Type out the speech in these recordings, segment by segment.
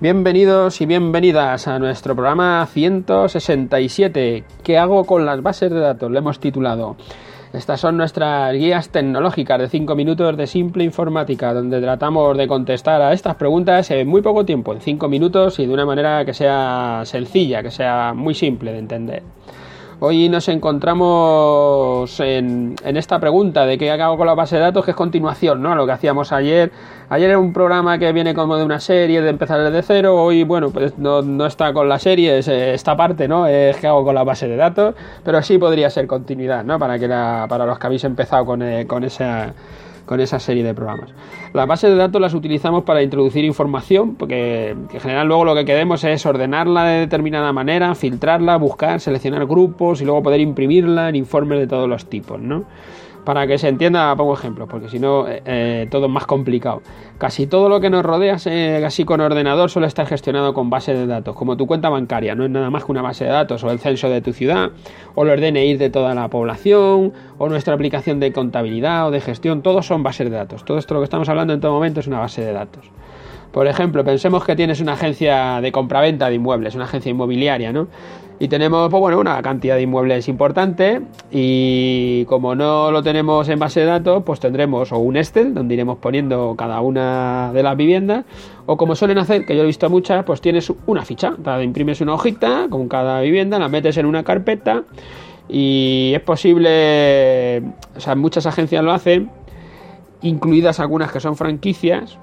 Bienvenidos y bienvenidas a nuestro programa 167. ¿Qué hago con las bases de datos? Le hemos titulado. Estas son nuestras guías tecnológicas de 5 minutos de simple informática, donde tratamos de contestar a estas preguntas en muy poco tiempo, en 5 minutos y de una manera que sea sencilla, que sea muy simple de entender. Hoy nos encontramos en, esta pregunta de qué hago con la base de datos, que es continuación, ¿no? Lo que hacíamos ayer. Ayer era un programa que viene como de una serie, de empezar desde cero. Hoy, bueno, pues no, está con la serie, es esta parte, ¿no? Es qué hago con la base de datos, pero sí podría ser continuidad, ¿no? Para, que para los que habéis empezado con, eh, con esa con esa serie de programas. Las bases de datos las utilizamos para introducir información, porque en general luego lo que queremos es ordenarla de determinada manera, filtrarla, buscar, seleccionar grupos y luego poder imprimirla en informes de todos los tipos, ¿no? Para que se entienda, pongo ejemplos, porque si no, eh, eh, todo es más complicado. Casi todo lo que nos rodea, así con ordenador, suele estar gestionado con bases de datos, como tu cuenta bancaria, no es nada más que una base de datos, o el censo de tu ciudad, o los DNI de toda la población, o nuestra aplicación de contabilidad o de gestión, todos son bases de datos. Todo esto lo que estamos hablando en todo momento es una base de datos. Por ejemplo, pensemos que tienes una agencia de compraventa de inmuebles, una agencia inmobiliaria, ¿no? Y tenemos, pues bueno, una cantidad de inmuebles importante y como no lo tenemos en base de datos, pues tendremos o un Excel donde iremos poniendo cada una de las viviendas o como suelen hacer, que yo he visto muchas, pues tienes una ficha, te imprimes una hojita con cada vivienda, la metes en una carpeta y es posible, o sea, muchas agencias lo hacen, incluidas algunas que son franquicias,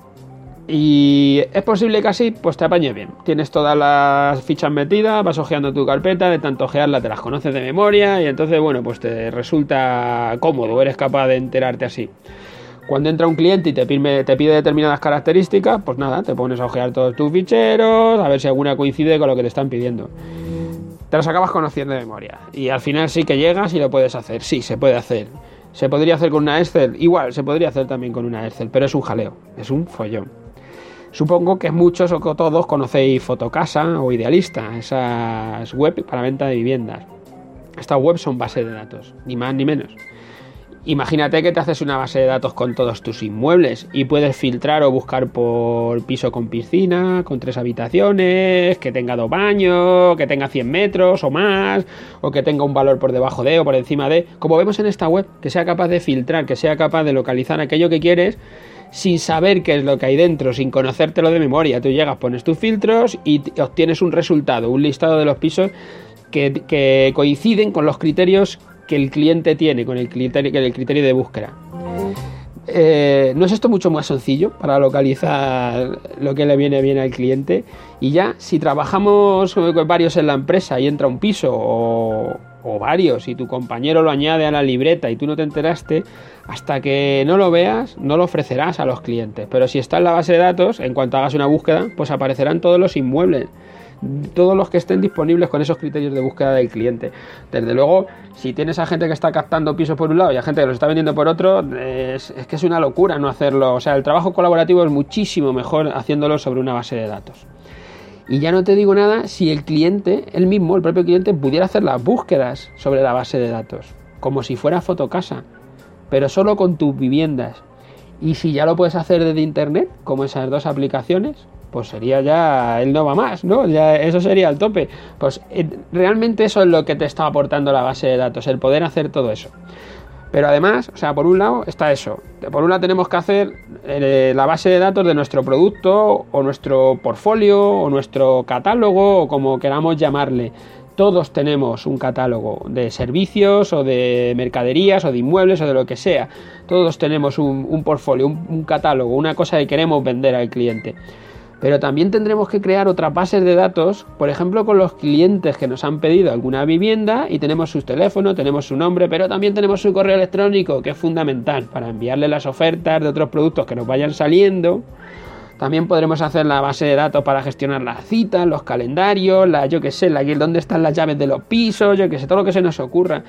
y es posible que así pues te apañe bien. Tienes todas las fichas metidas, vas ojeando tu carpeta, de tanto ojearla te las conoces de memoria y entonces bueno pues te resulta cómodo, eres capaz de enterarte así. Cuando entra un cliente y te pide, te pide determinadas características, pues nada, te pones a ojear todos tus ficheros, a ver si alguna coincide con lo que te están pidiendo. Te las acabas conociendo de memoria. Y al final sí que llegas y lo puedes hacer. Sí, se puede hacer. ¿Se podría hacer con una Excel? Igual, se podría hacer también con una Excel, pero es un jaleo, es un follón. Supongo que muchos o todos conocéis Fotocasa o Idealista, esas web para venta de viviendas. Estas webs son bases de datos, ni más ni menos. Imagínate que te haces una base de datos con todos tus inmuebles y puedes filtrar o buscar por piso con piscina, con tres habitaciones, que tenga dos baños, que tenga 100 metros o más, o que tenga un valor por debajo de o por encima de. Como vemos en esta web, que sea capaz de filtrar, que sea capaz de localizar aquello que quieres sin saber qué es lo que hay dentro, sin conocértelo de memoria. Tú llegas, pones tus filtros y obtienes un resultado, un listado de los pisos que, coinciden con los criterios que el cliente tiene, con el criterio, el criterio de búsqueda. Eh, ¿No es esto mucho más sencillo para localizar lo que le viene bien al cliente? Y ya, si trabajamos con varios en la empresa y entra un piso o, o varios y tu compañero lo añade a la libreta y tú no te enteraste, hasta que no lo veas, no lo ofrecerás a los clientes. Pero si está en la base de datos, en cuanto hagas una búsqueda, pues aparecerán todos los inmuebles, todos los que estén disponibles con esos criterios de búsqueda del cliente. Desde luego, si tienes a gente que está captando pisos por un lado y a gente que los está vendiendo por otro, es, que es una locura no hacerlo. O sea, el trabajo colaborativo es muchísimo mejor haciéndolo sobre una base de datos. Y ya no te digo nada si el cliente, él mismo, el propio cliente, pudiera hacer las búsquedas sobre la base de datos, como si fuera fotocasa, pero solo con tus viviendas. Y si ya lo puedes hacer desde internet, como esas dos aplicaciones, pues sería ya él no va más, ¿no? Ya eso sería el tope. Pues eh, realmente eso es lo que te está aportando la base de datos, el poder hacer todo eso. Pero además, o sea, por un lado está eso. Por un lado tenemos que hacer eh, la base de datos de nuestro producto o nuestro portfolio o nuestro catálogo o como queramos llamarle. Todos tenemos un catálogo de servicios o de mercaderías o de inmuebles o de lo que sea. Todos tenemos un, portfolio, un catálogo, una cosa que queremos vender al cliente. Pero también tendremos que crear otras bases de datos, por ejemplo, con los clientes que nos han pedido alguna vivienda y tenemos su teléfono, tenemos su nombre, pero también tenemos su correo electrónico, que es fundamental para enviarle las ofertas de otros productos que nos vayan saliendo. También podremos hacer la base de datos para gestionar las citas, los calendarios, la, yo que sé, la, dónde están las llaves de los pisos, yo que sé, todo lo que se nos ocurra.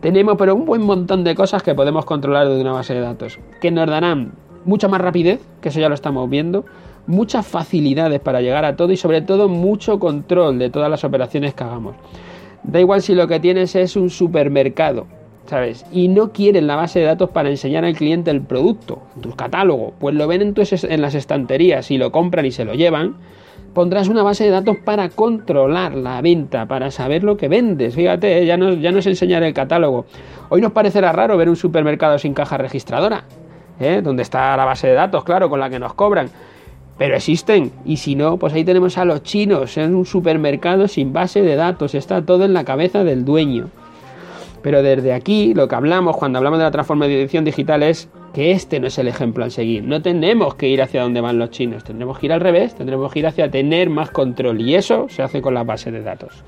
Tenemos pero un buen montón de cosas que podemos controlar desde una base de datos, que nos darán mucha más rapidez, que eso ya lo estamos viendo, muchas facilidades para llegar a todo y sobre todo mucho control de todas las operaciones que hagamos. Da igual si lo que tienes es un supermercado, ¿sabes? Y no quieren la base de datos para enseñar al cliente el producto, tu catálogo, pues lo ven en, en las estanterías y lo compran y se lo llevan. pondrás una base de datos para controlar la venta, para saber lo que vendes. Fíjate, ¿eh? ya, nos, ya nos enseñaré el catálogo. Hoy nos parecerá raro ver un supermercado sin caja registradora, ¿eh? donde está la base de datos, claro, con la que nos cobran. Pero existen, y si no, pues ahí tenemos a los chinos, en un supermercado sin base de datos, está todo en la cabeza del dueño. Pero desde aquí lo que hablamos cuando hablamos de la transformación digital es que este no es el ejemplo a seguir. No tenemos que ir hacia donde van los chinos, tendremos que ir al revés, tendremos que ir hacia tener más control y eso se hace con la base de datos.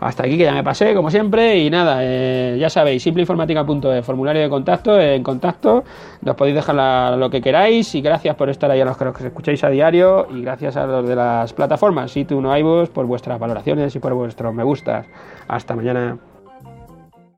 Hasta aquí que ya me pasé, como siempre, y nada, eh, ya sabéis, simpleinformática.es, formulario de contacto, en contacto, nos podéis dejar lo que queráis, y gracias por estar ahí a los que os escucháis a diario, y gracias a los de las plataformas, si tú no iVoox, por vuestras valoraciones y por vuestros me gustas. Hasta mañana.